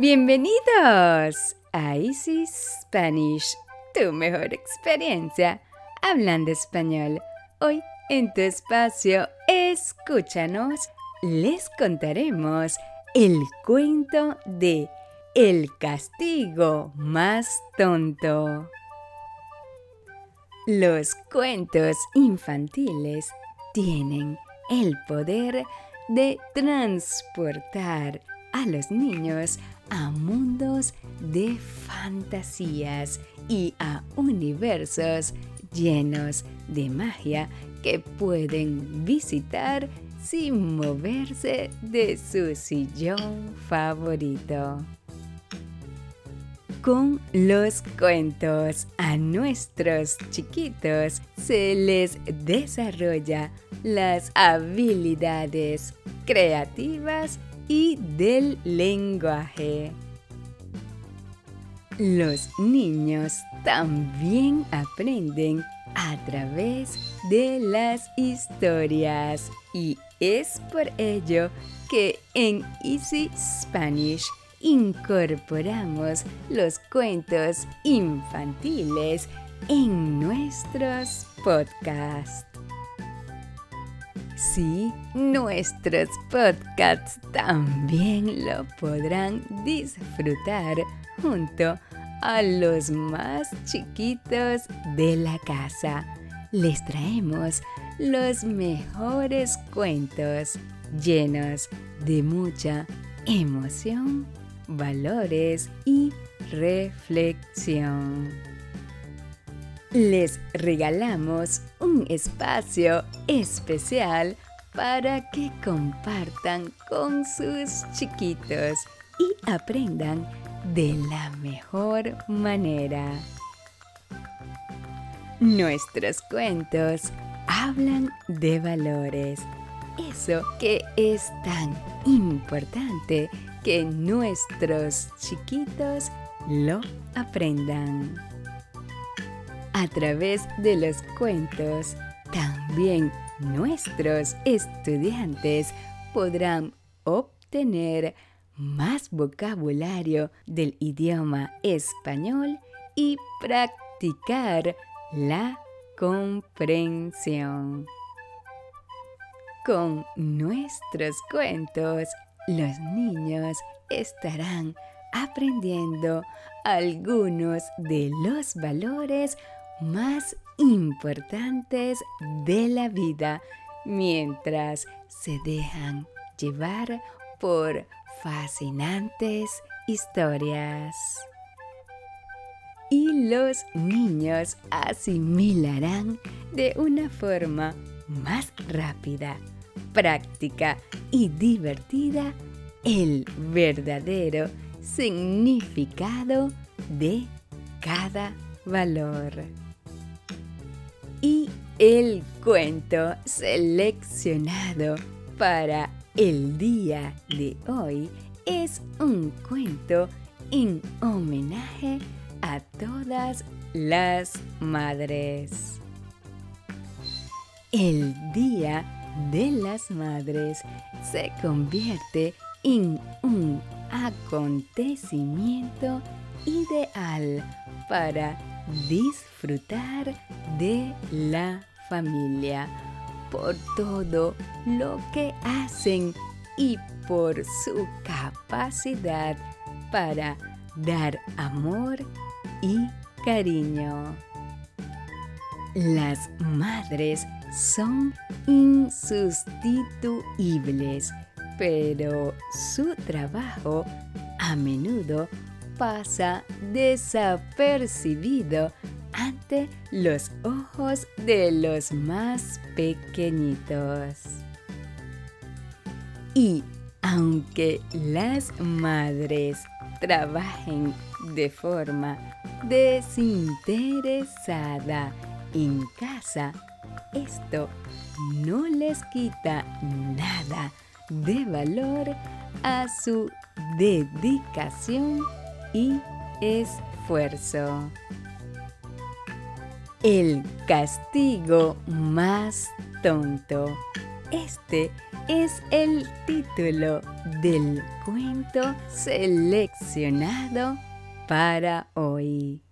Bienvenidos a Easy Spanish, tu mejor experiencia hablando español. Hoy en tu espacio, escúchanos, les contaremos el cuento de El castigo más tonto. Los cuentos infantiles tienen el poder de transportar a los niños a mundos de fantasías y a universos llenos de magia que pueden visitar sin moverse de su sillón favorito. Con los cuentos a nuestros chiquitos se les desarrolla las habilidades creativas y del lenguaje. Los niños también aprenden a través de las historias y es por ello que en Easy Spanish incorporamos los cuentos infantiles en nuestros podcasts. Sí, nuestros podcasts también lo podrán disfrutar junto a los más chiquitos de la casa. Les traemos los mejores cuentos llenos de mucha emoción, valores y reflexión les regalamos un espacio especial para que compartan con sus chiquitos y aprendan de la mejor manera. Nuestros cuentos hablan de valores, eso que es tan importante que nuestros chiquitos lo aprendan. A través de los cuentos, también nuestros estudiantes podrán obtener más vocabulario del idioma español y practicar la comprensión. Con nuestros cuentos, los niños estarán aprendiendo algunos de los valores más importantes de la vida mientras se dejan llevar por fascinantes historias. Y los niños asimilarán de una forma más rápida, práctica y divertida el verdadero significado de cada valor. Y el cuento seleccionado para el día de hoy es un cuento en homenaje a todas las madres. El Día de las Madres se convierte en un acontecimiento ideal para disfrutar de la familia por todo lo que hacen y por su capacidad para dar amor y cariño. Las madres son insustituibles, pero su trabajo a menudo pasa desapercibido ante los ojos de los más pequeñitos. Y aunque las madres trabajen de forma desinteresada en casa, esto no les quita nada de valor a su dedicación y esfuerzo. El castigo más tonto. Este es el título del cuento seleccionado para hoy.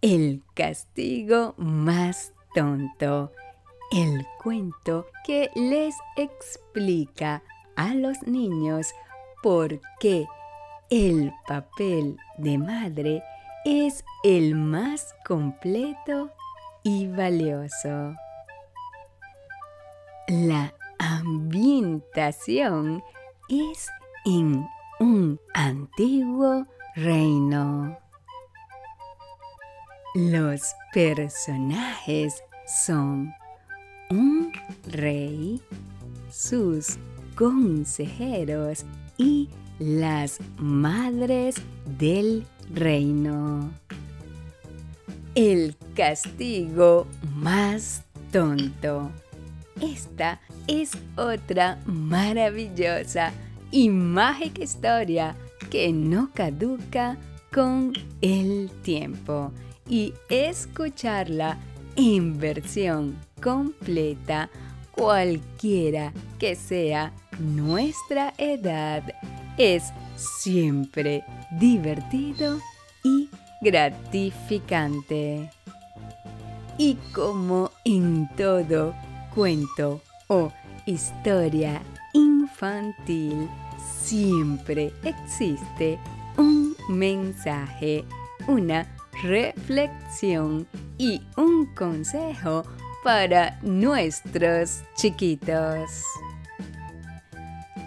El castigo más tonto. El cuento que les explica a los niños por qué el papel de madre es el más completo y valioso. La ambientación es en un antiguo reino. Los personajes son un rey, sus consejeros y las madres del reino. El castigo más tonto. Esta es otra maravillosa y mágica historia que no caduca con el tiempo y escucharla en versión completa cualquiera que sea nuestra edad es siempre divertido y gratificante. Y como en todo cuento o historia infantil, siempre existe un mensaje, una reflexión y un consejo para nuestros chiquitos.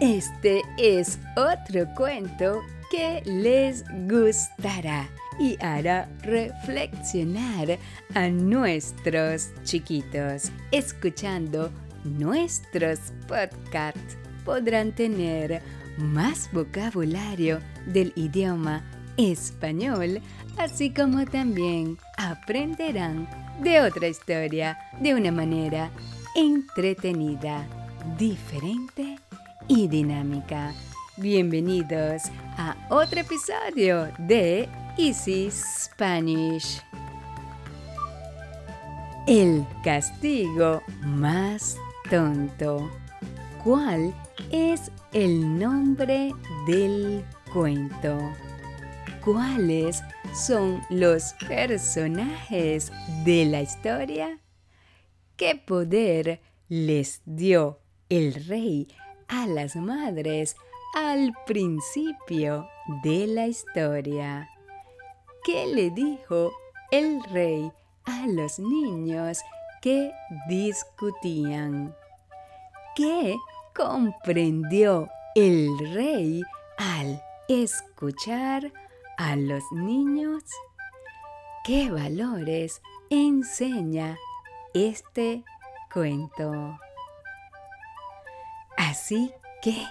Este es otro cuento que les gustará y hará reflexionar a nuestros chiquitos. Escuchando nuestros podcasts podrán tener más vocabulario del idioma español, así como también aprenderán de otra historia de una manera entretenida, diferente y dinámica. Bienvenidos a otro episodio de Easy Spanish. El castigo más tonto. ¿Cuál es el nombre del cuento? ¿Cuáles son los personajes de la historia? ¿Qué poder les dio el rey a las madres al principio de la historia? ¿Qué le dijo el rey a los niños que discutían? ¿Qué comprendió el rey al escuchar a los niños? ¿Qué valores enseña este cuento? Así que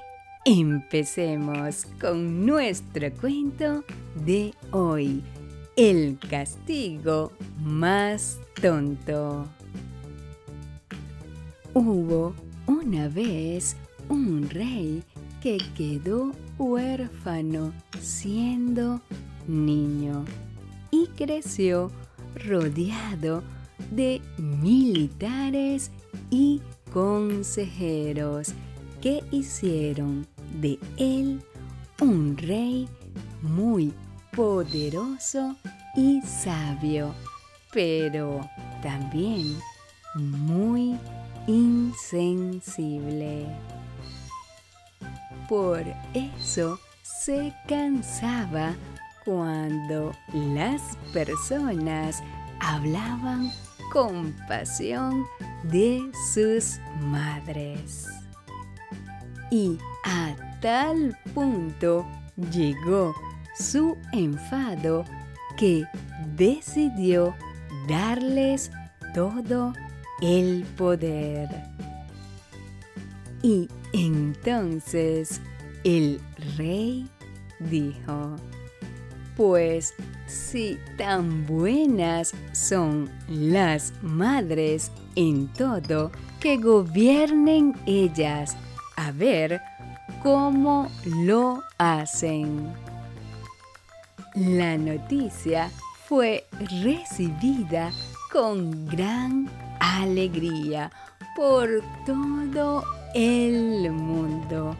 empecemos con nuestro cuento de hoy, el castigo más tonto. Hubo una vez un rey que quedó huérfano siendo niño y creció rodeado de militares y consejeros que hicieron de él un rey muy poderoso y sabio, pero también muy insensible. Por eso se cansaba cuando las personas hablaban con pasión de sus madres. Y a tal punto llegó su enfado que decidió darles todo el poder. Y entonces el rey dijo, pues si tan buenas son las madres en todo, que gobiernen ellas, a ver cómo lo hacen. La noticia fue recibida con gran alegría por todo el mundo,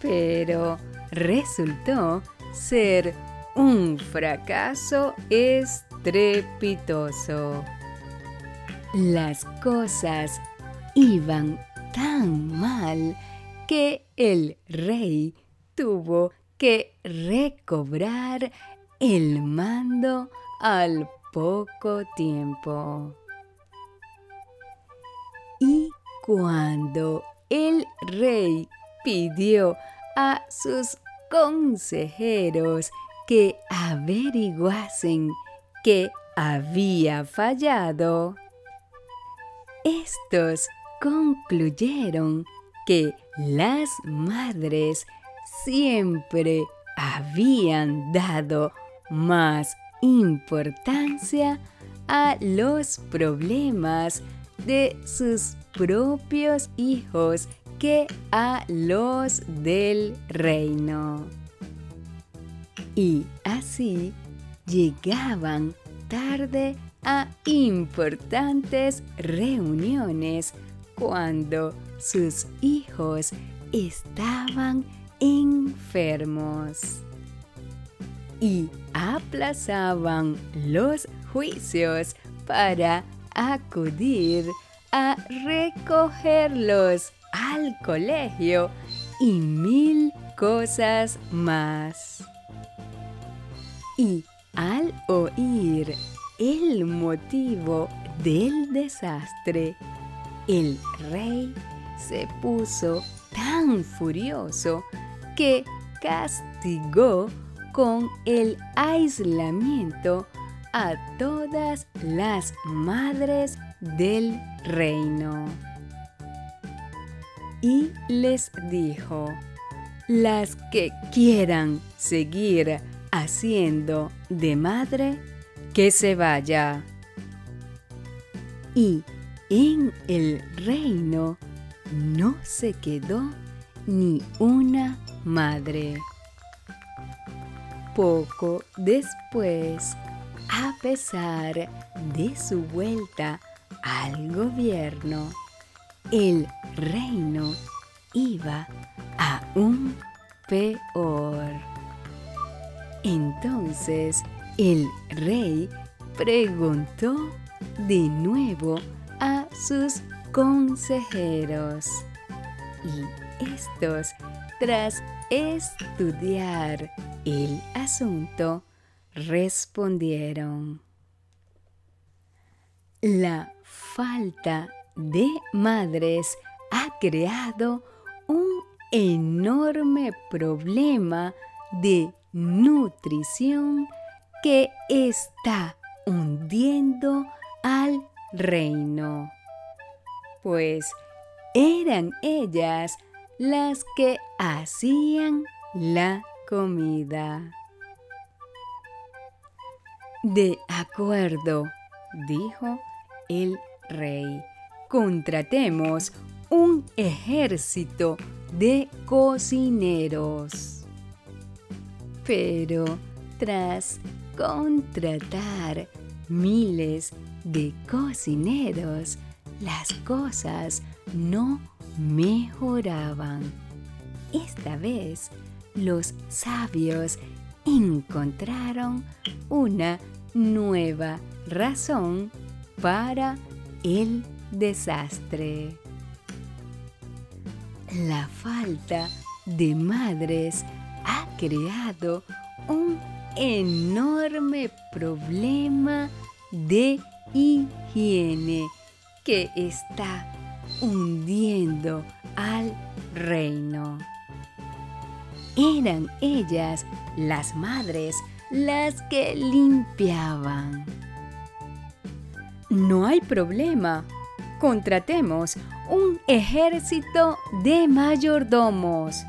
pero resultó ser un fracaso estrepitoso. Las cosas iban tan mal que el rey tuvo que recobrar el mando al poco tiempo. Y cuando el rey pidió a sus consejeros que averiguasen qué había fallado, estos concluyeron que las madres siempre habían dado más importancia a los problemas de sus propios hijos que a los del reino. Y así llegaban tarde a importantes reuniones cuando sus hijos estaban enfermos y aplazaban los juicios para acudir a recogerlos al colegio y mil cosas más. Y al oír el motivo del desastre, el rey se puso tan furioso que castigó con el aislamiento a todas las madres del reino. Y les dijo, las que quieran seguir haciendo de madre, que se vaya. Y en el reino no se quedó ni una madre. Poco después, a pesar de su vuelta al gobierno, el reino iba aún peor. Entonces el rey preguntó de nuevo a sus consejeros y estos, tras estudiar el asunto, respondieron. La falta de madres ha creado un enorme problema de nutrición que está hundiendo al reino. Pues eran ellas las que hacían la comida. De acuerdo, dijo el rey, contratemos un ejército de cocineros. Pero tras contratar miles de cocineros, las cosas no mejoraban. Esta vez los sabios encontraron una nueva razón para el desastre. La falta de madres ha creado un enorme problema de higiene que está hundiendo al reino. Eran ellas, las madres, las que limpiaban. No hay problema. Contratemos un ejército de mayordomos,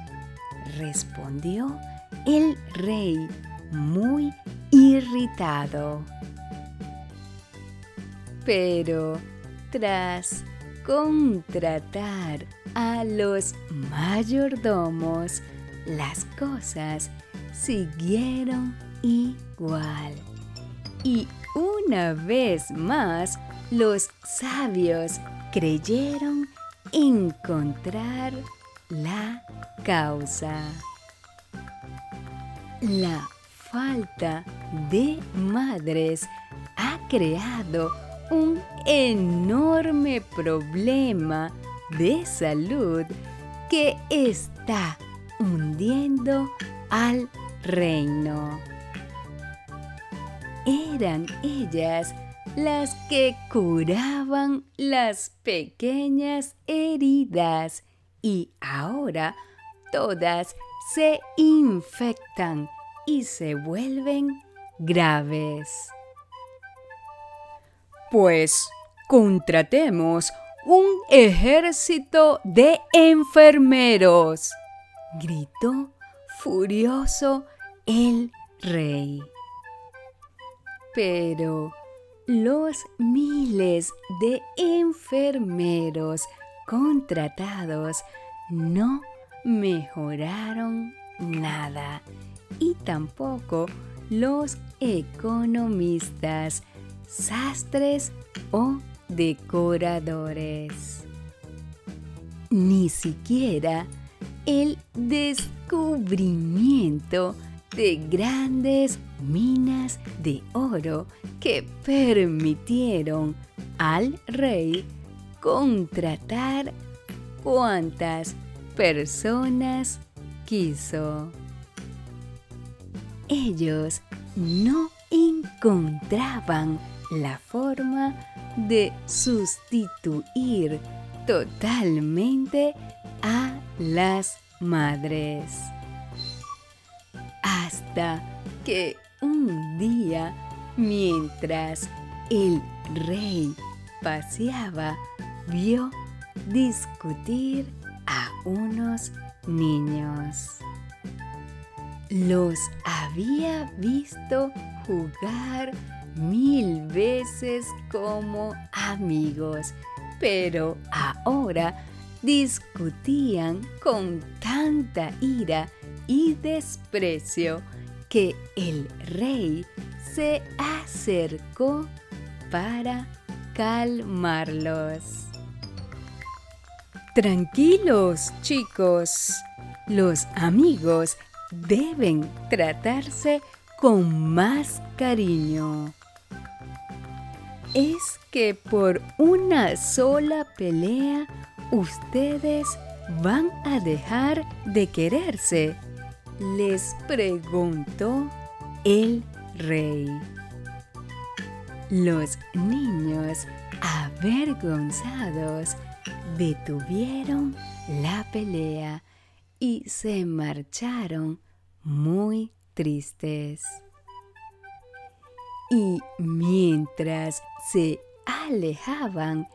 respondió el rey muy irritado. Pero tras contratar a los mayordomos, las cosas siguieron igual. Y una vez más, los sabios creyeron encontrar la causa. La falta de madres ha creado un enorme problema de salud que está hundiendo al reino. Eran ellas las que curaban las pequeñas heridas y ahora todas se infectan y se vuelven graves. Pues contratemos un ejército de enfermeros, gritó furioso el rey. Pero los miles de enfermeros contratados no mejoraron nada y tampoco los economistas, sastres o decoradores. Ni siquiera el descubrimiento de grandes minas de oro que permitieron al rey contratar cuantas personas quiso. Ellos no encontraban la forma de sustituir totalmente a las madres. Hasta que un día, mientras el rey paseaba, vio discutir a unos niños. Los había visto jugar mil veces como amigos, pero ahora discutían con tanta ira y desprecio que el rey se acercó para calmarlos. Tranquilos, chicos. Los amigos deben tratarse con más cariño. Es que por una sola pelea ustedes van a dejar de quererse, les preguntó el rey. Los niños, avergonzados, detuvieron la pelea y se marcharon muy tristes. Y mientras se alejaban,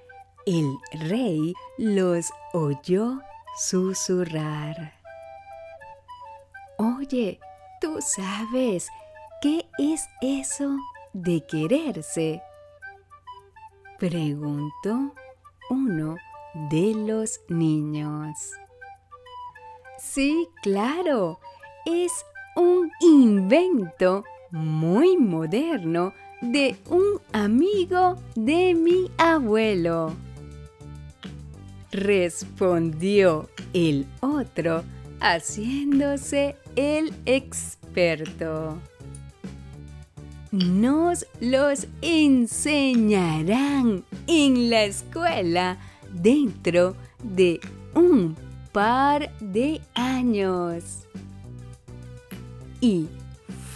el rey los oyó susurrar. Oye, ¿tú sabes qué es eso de quererse? Preguntó uno de los niños. Sí, claro, es un invento muy moderno de un amigo de mi abuelo. Respondió el otro haciéndose el experto. Nos los enseñarán en la escuela dentro de un par de años. Y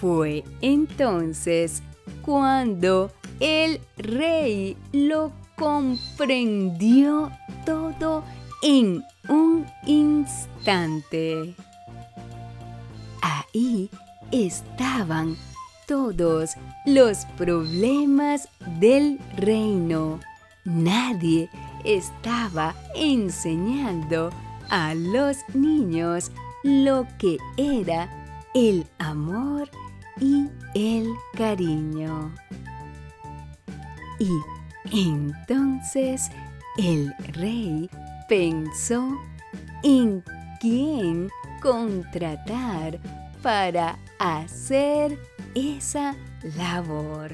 fue entonces cuando el rey lo comprendió todo en un instante. Ahí estaban todos los problemas del reino. Nadie estaba enseñando a los niños lo que era el amor y el cariño. Y entonces el rey pensó en quién contratar para hacer esa labor.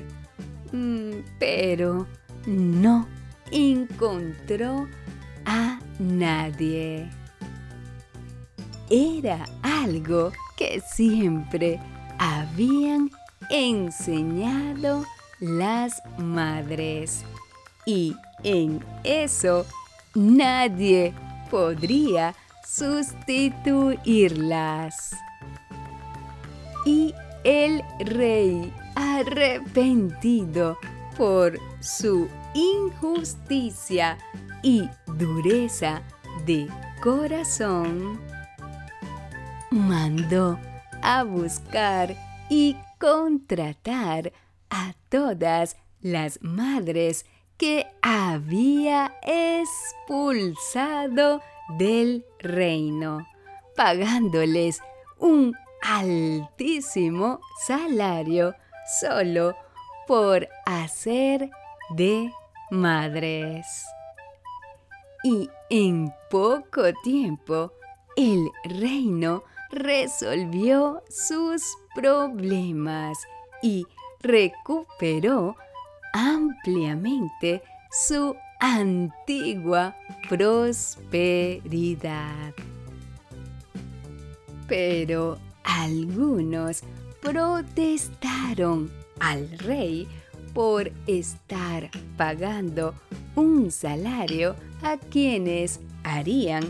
Mm, pero no encontró a nadie. Era algo que siempre habían enseñado las madres y en eso nadie podría sustituirlas. Y el rey arrepentido por su injusticia y dureza de corazón, mandó a buscar y contratar a todas las madres que había expulsado del reino, pagándoles un altísimo salario solo por hacer de madres. Y en poco tiempo el reino resolvió sus problemas y recuperó ampliamente su antigua prosperidad. Pero algunos protestaron al rey por estar pagando un salario a quienes harían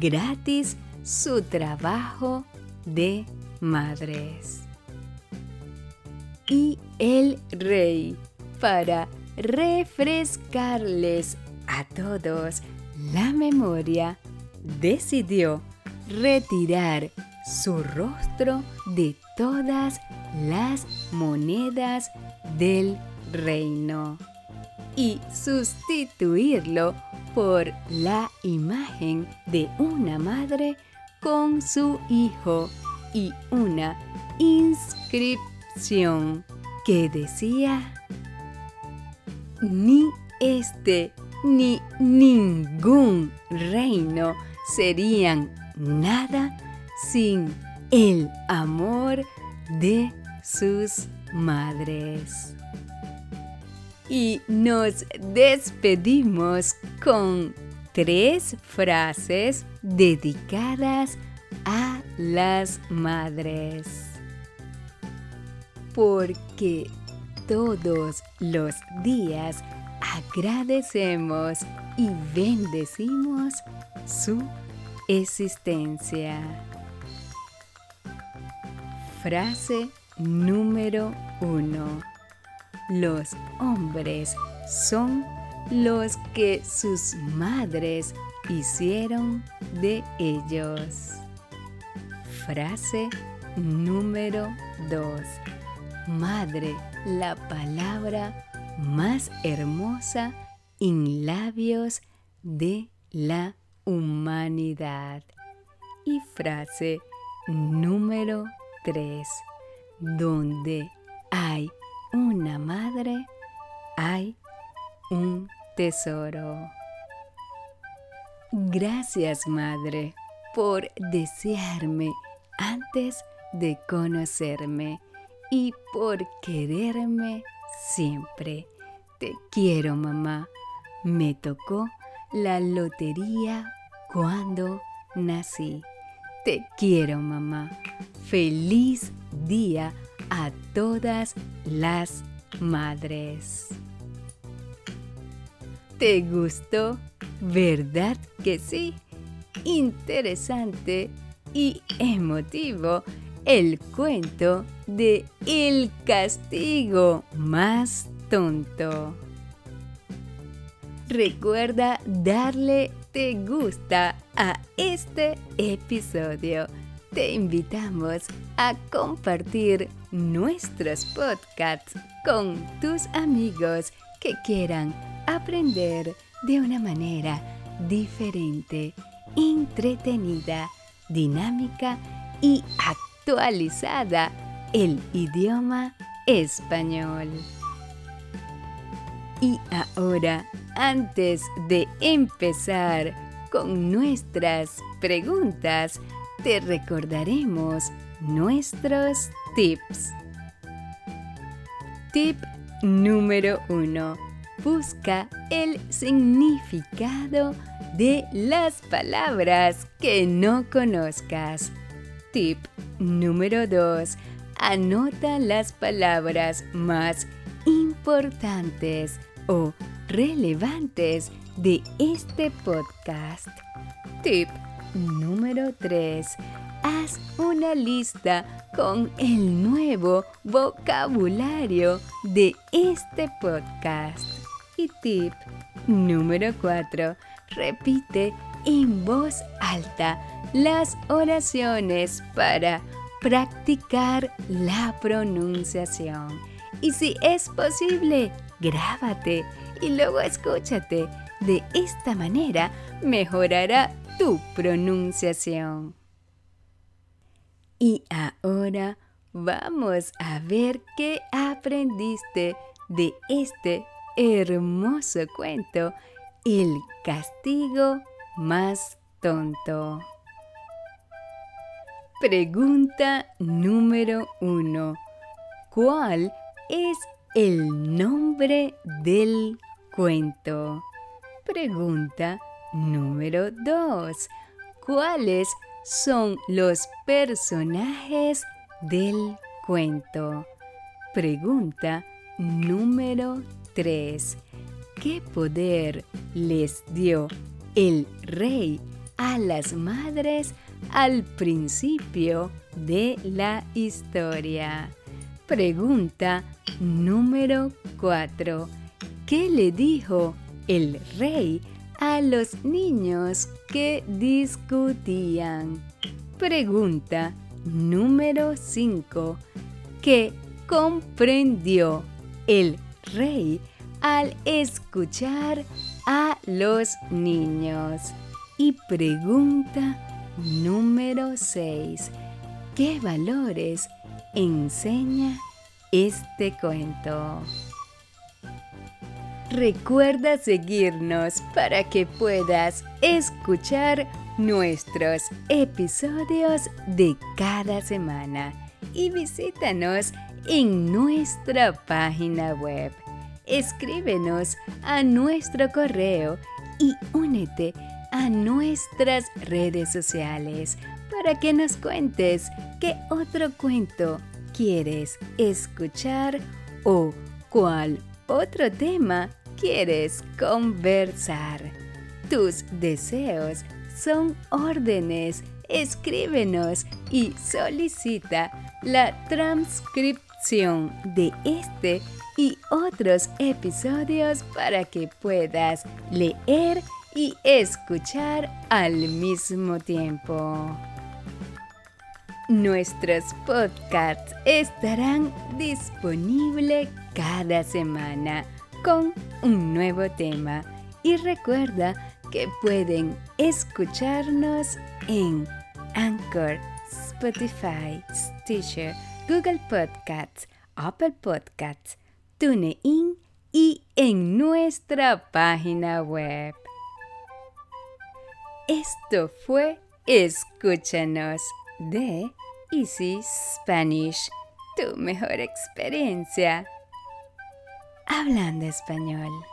gratis su trabajo de madres. Y el rey, para refrescarles a todos la memoria, decidió retirar su rostro de todas las monedas del reino y sustituirlo por la imagen de una madre con su hijo y una inscripción que decía, ni este ni ningún reino serían nada sin el amor de sus madres. Y nos despedimos con tres frases dedicadas a las madres. Porque todos los días agradecemos y bendecimos su existencia. Frase número uno. Los hombres son los que sus madres hicieron de ellos. Frase número 2. Madre, la palabra más hermosa en labios de la humanidad. Y frase número 3. Donde hay una madre, hay un tesoro. Gracias, Madre, por desearme antes de conocerme y por quererme siempre. Te quiero, mamá. Me tocó la lotería cuando nací. Te quiero, mamá. Feliz día a todas las madres. ¿Te gustó? ¿Verdad que sí? Interesante y emotivo el cuento de El castigo más tonto. Recuerda darle te gusta a este episodio. Te invitamos a compartir nuestros podcasts con tus amigos que quieran aprender de una manera diferente, entretenida, dinámica y actualizada el idioma español. Y ahora, antes de empezar con nuestras preguntas, te recordaremos nuestros tips. Tip número 1 busca el significado de las palabras que no conozcas. Tip número 2. Anota las palabras más importantes o relevantes de este podcast. Tip número 3. Haz una lista con el nuevo vocabulario de este podcast. Tip número 4. Repite en voz alta las oraciones para practicar la pronunciación. Y si es posible, grábate y luego escúchate. De esta manera mejorará tu pronunciación. Y ahora vamos a ver qué aprendiste de este hermoso cuento, El castigo más tonto. Pregunta número uno. ¿Cuál es el nombre del cuento? Pregunta número 2. ¿Cuáles son los personajes del cuento? Pregunta número 3. ¿Qué poder les dio el rey a las madres al principio de la historia? Pregunta número 4. ¿Qué le dijo el rey a los niños que discutían? Pregunta número 5. ¿Qué comprendió el rey al escuchar a los niños? Y pregunta número 6. ¿Qué valores enseña este cuento. Recuerda seguirnos para que puedas escuchar nuestros episodios de cada semana y visítanos en nuestra página web. Escríbenos a nuestro correo y únete a nuestras redes sociales para que nos cuentes qué otro cuento quieres escuchar o cuál otro tema quieres conversar. Tus deseos son órdenes. Escríbenos y solicita la transcripción de este y otros episodios para que puedas leer y escuchar al mismo tiempo. Nuestros podcasts estarán disponibles cada semana con un nuevo tema y recuerda que pueden escucharnos en Anchor, Spotify, Stitcher, Google Podcasts, Apple Podcasts, TuneIn y en nuestra página web. Esto fue Escúchanos de Easy Spanish, tu mejor experiencia hablando español.